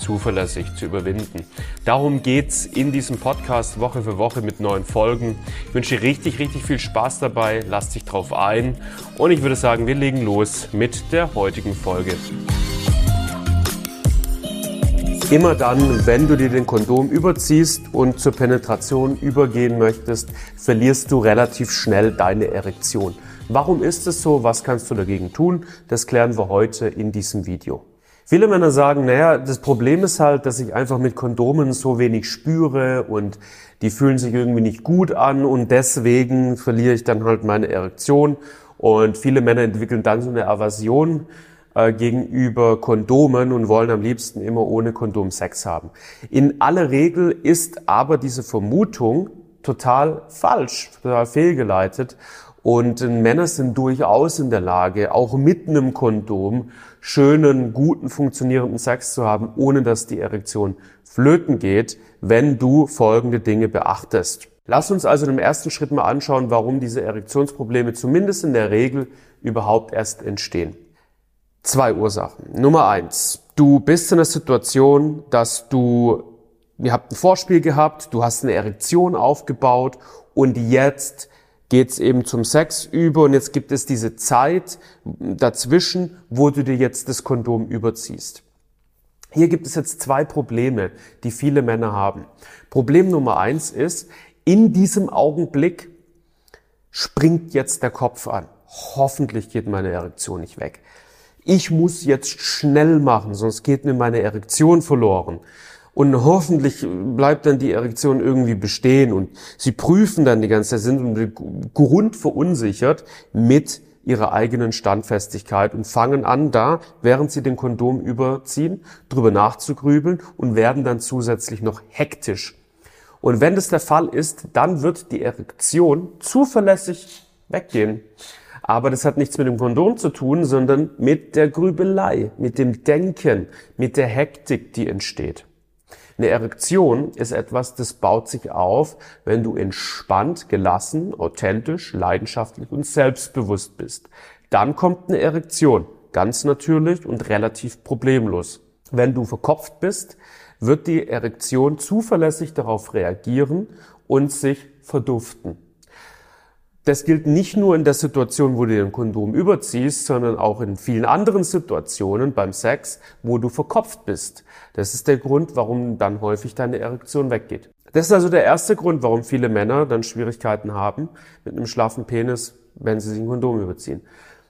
zuverlässig zu überwinden. Darum geht's in diesem Podcast Woche für Woche mit neuen Folgen. Ich wünsche dir richtig, richtig viel Spaß dabei. Lass dich drauf ein. Und ich würde sagen, wir legen los mit der heutigen Folge. Immer dann, wenn du dir den Kondom überziehst und zur Penetration übergehen möchtest, verlierst du relativ schnell deine Erektion. Warum ist es so? Was kannst du dagegen tun? Das klären wir heute in diesem Video. Viele Männer sagen, naja, das Problem ist halt, dass ich einfach mit Kondomen so wenig spüre und die fühlen sich irgendwie nicht gut an und deswegen verliere ich dann halt meine Erektion. Und viele Männer entwickeln dann so eine Aversion äh, gegenüber Kondomen und wollen am liebsten immer ohne Kondom Sex haben. In aller Regel ist aber diese Vermutung total falsch, total fehlgeleitet. Und Männer sind durchaus in der Lage, auch mit einem Kondom schönen, guten, funktionierenden Sex zu haben, ohne dass die Erektion flöten geht, wenn du folgende Dinge beachtest. Lass uns also im ersten Schritt mal anschauen, warum diese Erektionsprobleme zumindest in der Regel überhaupt erst entstehen. Zwei Ursachen. Nummer eins. Du bist in der Situation, dass du, ihr habt ein Vorspiel gehabt, du hast eine Erektion aufgebaut und jetzt geht's eben zum Sex über und jetzt gibt es diese Zeit dazwischen, wo du dir jetzt das Kondom überziehst. Hier gibt es jetzt zwei Probleme, die viele Männer haben. Problem Nummer eins ist, in diesem Augenblick springt jetzt der Kopf an. Hoffentlich geht meine Erektion nicht weg. Ich muss jetzt schnell machen, sonst geht mir meine Erektion verloren. Und hoffentlich bleibt dann die Erektion irgendwie bestehen und sie prüfen dann die ganze Zeit, sind grundverunsichert mit ihrer eigenen Standfestigkeit und fangen an, da, während sie den Kondom überziehen, drüber nachzugrübeln und werden dann zusätzlich noch hektisch. Und wenn das der Fall ist, dann wird die Erektion zuverlässig weggehen. Aber das hat nichts mit dem Kondom zu tun, sondern mit der Grübelei, mit dem Denken, mit der Hektik, die entsteht. Eine Erektion ist etwas, das baut sich auf, wenn du entspannt, gelassen, authentisch, leidenschaftlich und selbstbewusst bist. Dann kommt eine Erektion, ganz natürlich und relativ problemlos. Wenn du verkopft bist, wird die Erektion zuverlässig darauf reagieren und sich verduften. Das gilt nicht nur in der Situation, wo du den Kondom überziehst, sondern auch in vielen anderen Situationen beim Sex, wo du verkopft bist. Das ist der Grund, warum dann häufig deine Erektion weggeht. Das ist also der erste Grund, warum viele Männer dann Schwierigkeiten haben mit einem schlaffen Penis, wenn sie sich ein Kondom überziehen.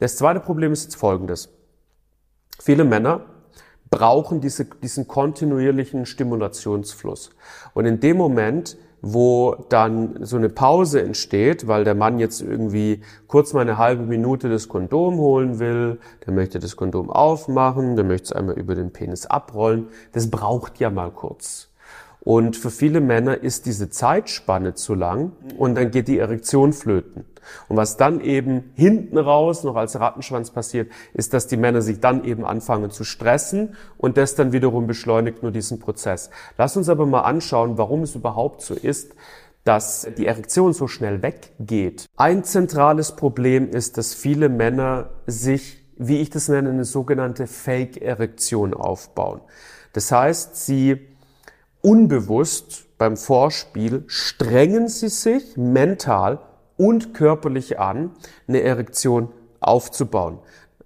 Das zweite Problem ist jetzt folgendes. Viele Männer brauchen diese, diesen kontinuierlichen Stimulationsfluss. Und in dem Moment, wo dann so eine Pause entsteht, weil der Mann jetzt irgendwie kurz mal eine halbe Minute das Kondom holen will, der möchte das Kondom aufmachen, der möchte es einmal über den Penis abrollen. Das braucht ja mal kurz. Und für viele Männer ist diese Zeitspanne zu lang und dann geht die Erektion flöten. Und was dann eben hinten raus noch als Rattenschwanz passiert, ist, dass die Männer sich dann eben anfangen zu stressen und das dann wiederum beschleunigt nur diesen Prozess. Lass uns aber mal anschauen, warum es überhaupt so ist, dass die Erektion so schnell weggeht. Ein zentrales Problem ist, dass viele Männer sich, wie ich das nenne, eine sogenannte Fake-Erektion aufbauen. Das heißt, sie unbewusst beim Vorspiel strengen sie sich mental und körperlich an, eine Erektion aufzubauen.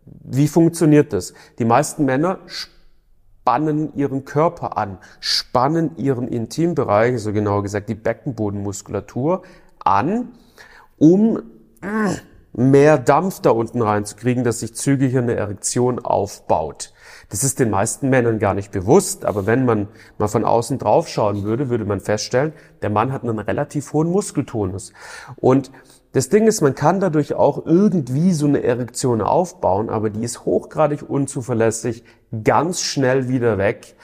Wie funktioniert das? Die meisten Männer spannen ihren Körper an, spannen ihren Intimbereich, so genauer gesagt die Beckenbodenmuskulatur an, um mehr Dampf da unten reinzukriegen, dass sich zügig eine Erektion aufbaut. Das ist den meisten Männern gar nicht bewusst, aber wenn man mal von außen drauf schauen würde, würde man feststellen, der Mann hat einen relativ hohen Muskeltonus. Und das Ding ist, man kann dadurch auch irgendwie so eine Erektion aufbauen, aber die ist hochgradig unzuverlässig, ganz schnell wieder weg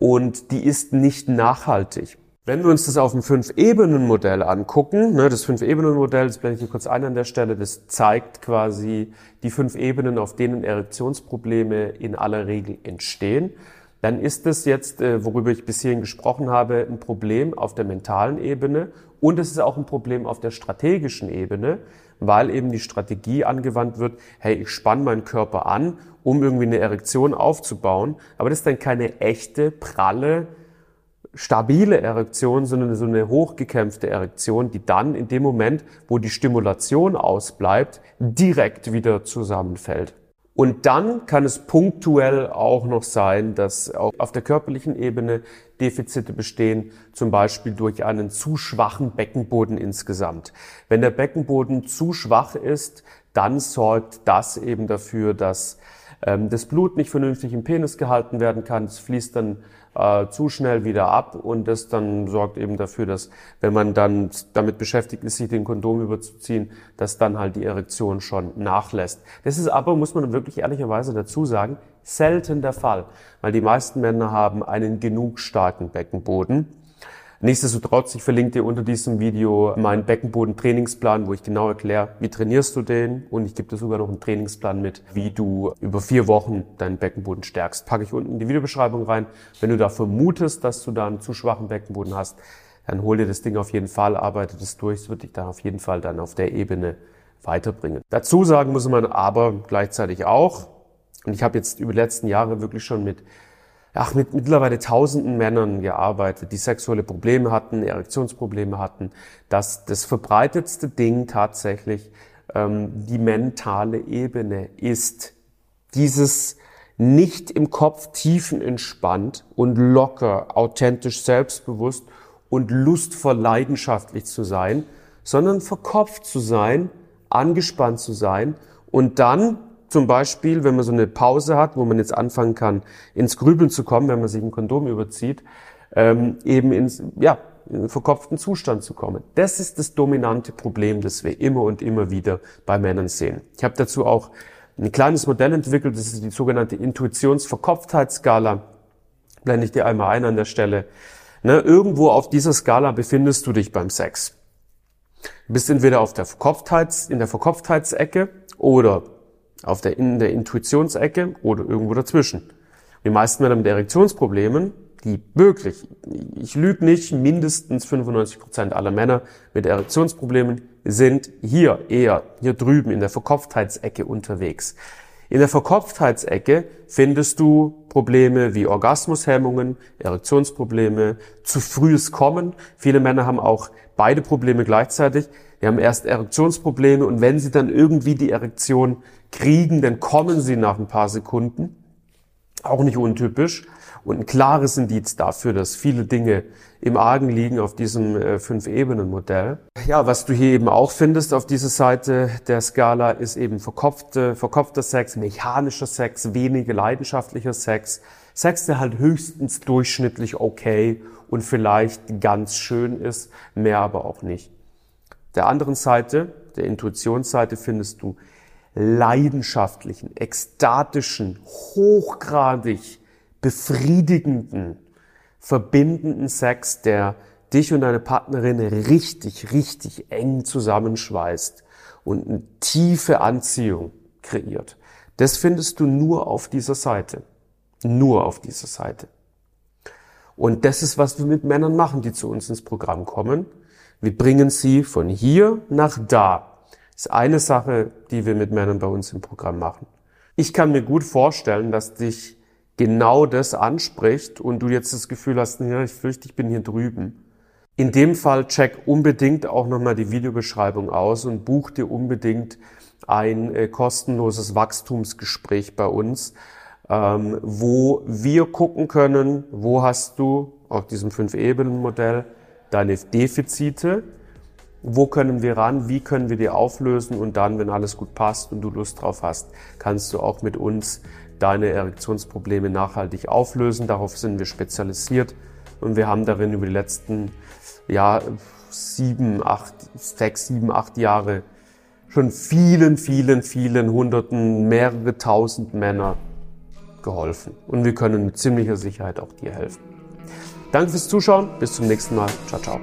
und die ist nicht nachhaltig. Wenn wir uns das auf dem Fünf-Ebenen-Modell angucken, ne, das Fünf-Ebenen-Modell, das blende ich hier kurz ein an der Stelle, das zeigt quasi die fünf Ebenen, auf denen Erektionsprobleme in aller Regel entstehen, dann ist das jetzt, äh, worüber ich bis hierhin gesprochen habe, ein Problem auf der mentalen Ebene und es ist auch ein Problem auf der strategischen Ebene, weil eben die Strategie angewandt wird, hey, ich spanne meinen Körper an, um irgendwie eine Erektion aufzubauen, aber das ist dann keine echte, pralle, stabile Erektion, sondern so eine hochgekämpfte Erektion, die dann in dem Moment, wo die Stimulation ausbleibt, direkt wieder zusammenfällt. Und dann kann es punktuell auch noch sein, dass auch auf der körperlichen Ebene Defizite bestehen, zum Beispiel durch einen zu schwachen Beckenboden insgesamt. Wenn der Beckenboden zu schwach ist, dann sorgt das eben dafür, dass ähm, das Blut nicht vernünftig im Penis gehalten werden kann. Es fließt dann äh, zu schnell wieder ab und das dann sorgt eben dafür, dass wenn man dann damit beschäftigt ist, sich den Kondom überzuziehen, dass dann halt die Erektion schon nachlässt. Das ist aber, muss man wirklich ehrlicherweise dazu sagen, selten der Fall, weil die meisten Männer haben einen genug starken Beckenboden Nichtsdestotrotz, ich verlinke dir unter diesem Video meinen Beckenboden-Trainingsplan, wo ich genau erkläre, wie trainierst du den und ich gebe dir sogar noch einen Trainingsplan mit, wie du über vier Wochen deinen Beckenboden stärkst. Packe ich unten in die Videobeschreibung rein. Wenn du da vermutest, dass du da einen zu schwachen Beckenboden hast, dann hol dir das Ding auf jeden Fall, arbeite das durch, es wird dich dann auf jeden Fall dann auf der Ebene weiterbringen. Dazu sagen muss man aber gleichzeitig auch, und ich habe jetzt über die letzten Jahre wirklich schon mit ach, mit mittlerweile tausenden Männern gearbeitet, die sexuelle Probleme hatten, Erektionsprobleme hatten, dass das verbreitetste Ding tatsächlich ähm, die mentale Ebene ist. Dieses nicht im Kopf tiefenentspannt und locker, authentisch selbstbewusst und lustvoll leidenschaftlich zu sein, sondern verkopft zu sein, angespannt zu sein und dann zum Beispiel, wenn man so eine Pause hat, wo man jetzt anfangen kann, ins Grübeln zu kommen, wenn man sich ein Kondom überzieht, ähm, eben ins, ja, in einen verkopften Zustand zu kommen. Das ist das dominante Problem, das wir immer und immer wieder bei Männern sehen. Ich habe dazu auch ein kleines Modell entwickelt, das ist die sogenannte Intuitionsverkopftheitsskala. Blende ich dir einmal ein an der Stelle. Ne, irgendwo auf dieser Skala befindest du dich beim Sex. Du bist entweder auf der Verkopftheits, in der Verkopftheitsecke oder auf der, in der Intuitionsecke oder irgendwo dazwischen. Die meisten Männer mit Erektionsproblemen, die wirklich, ich lüge nicht, mindestens 95 Prozent aller Männer mit Erektionsproblemen sind hier eher, hier drüben in der Verkopftheitsecke unterwegs. In der Verkopftheitsecke findest du Probleme wie Orgasmushemmungen, Erektionsprobleme, zu frühes Kommen. Viele Männer haben auch beide Probleme gleichzeitig. Die haben erst Erektionsprobleme und wenn sie dann irgendwie die Erektion kriegen, dann kommen sie nach ein paar Sekunden. Auch nicht untypisch. Und ein klares Indiz dafür, dass viele Dinge im Argen liegen auf diesem äh, Fünf-Ebenen-Modell. Ja, was du hier eben auch findest auf dieser Seite der Skala ist eben verkopfte, verkopfter Sex, mechanischer Sex, weniger leidenschaftlicher Sex, Sex, der halt höchstens durchschnittlich okay und vielleicht ganz schön ist, mehr aber auch nicht. Der anderen Seite, der Intuitionsseite, findest du leidenschaftlichen, ekstatischen, hochgradig befriedigenden, verbindenden Sex, der dich und deine Partnerin richtig, richtig eng zusammenschweißt und eine tiefe Anziehung kreiert. Das findest du nur auf dieser Seite. Nur auf dieser Seite. Und das ist, was wir mit Männern machen, die zu uns ins Programm kommen. Wir bringen sie von hier nach da. Das ist eine Sache, die wir mit Männern bei uns im Programm machen. Ich kann mir gut vorstellen, dass dich genau das anspricht und du jetzt das Gefühl hast, ja, ich fürchte, ich bin hier drüben. In dem Fall check unbedingt auch nochmal die Videobeschreibung aus und buch dir unbedingt ein äh, kostenloses Wachstumsgespräch bei uns, ähm, wo wir gucken können, wo hast du auf diesem Fünf-Ebenen-Modell deine Defizite, wo können wir ran, wie können wir die auflösen und dann, wenn alles gut passt und du Lust drauf hast, kannst du auch mit uns deine Erektionsprobleme nachhaltig auflösen. Darauf sind wir spezialisiert und wir haben darin über die letzten ja, sieben, acht, sechs, sieben, acht Jahre schon vielen, vielen, vielen Hunderten, mehrere tausend Männer geholfen. Und wir können mit ziemlicher Sicherheit auch dir helfen. Danke fürs Zuschauen. Bis zum nächsten Mal. Ciao, ciao.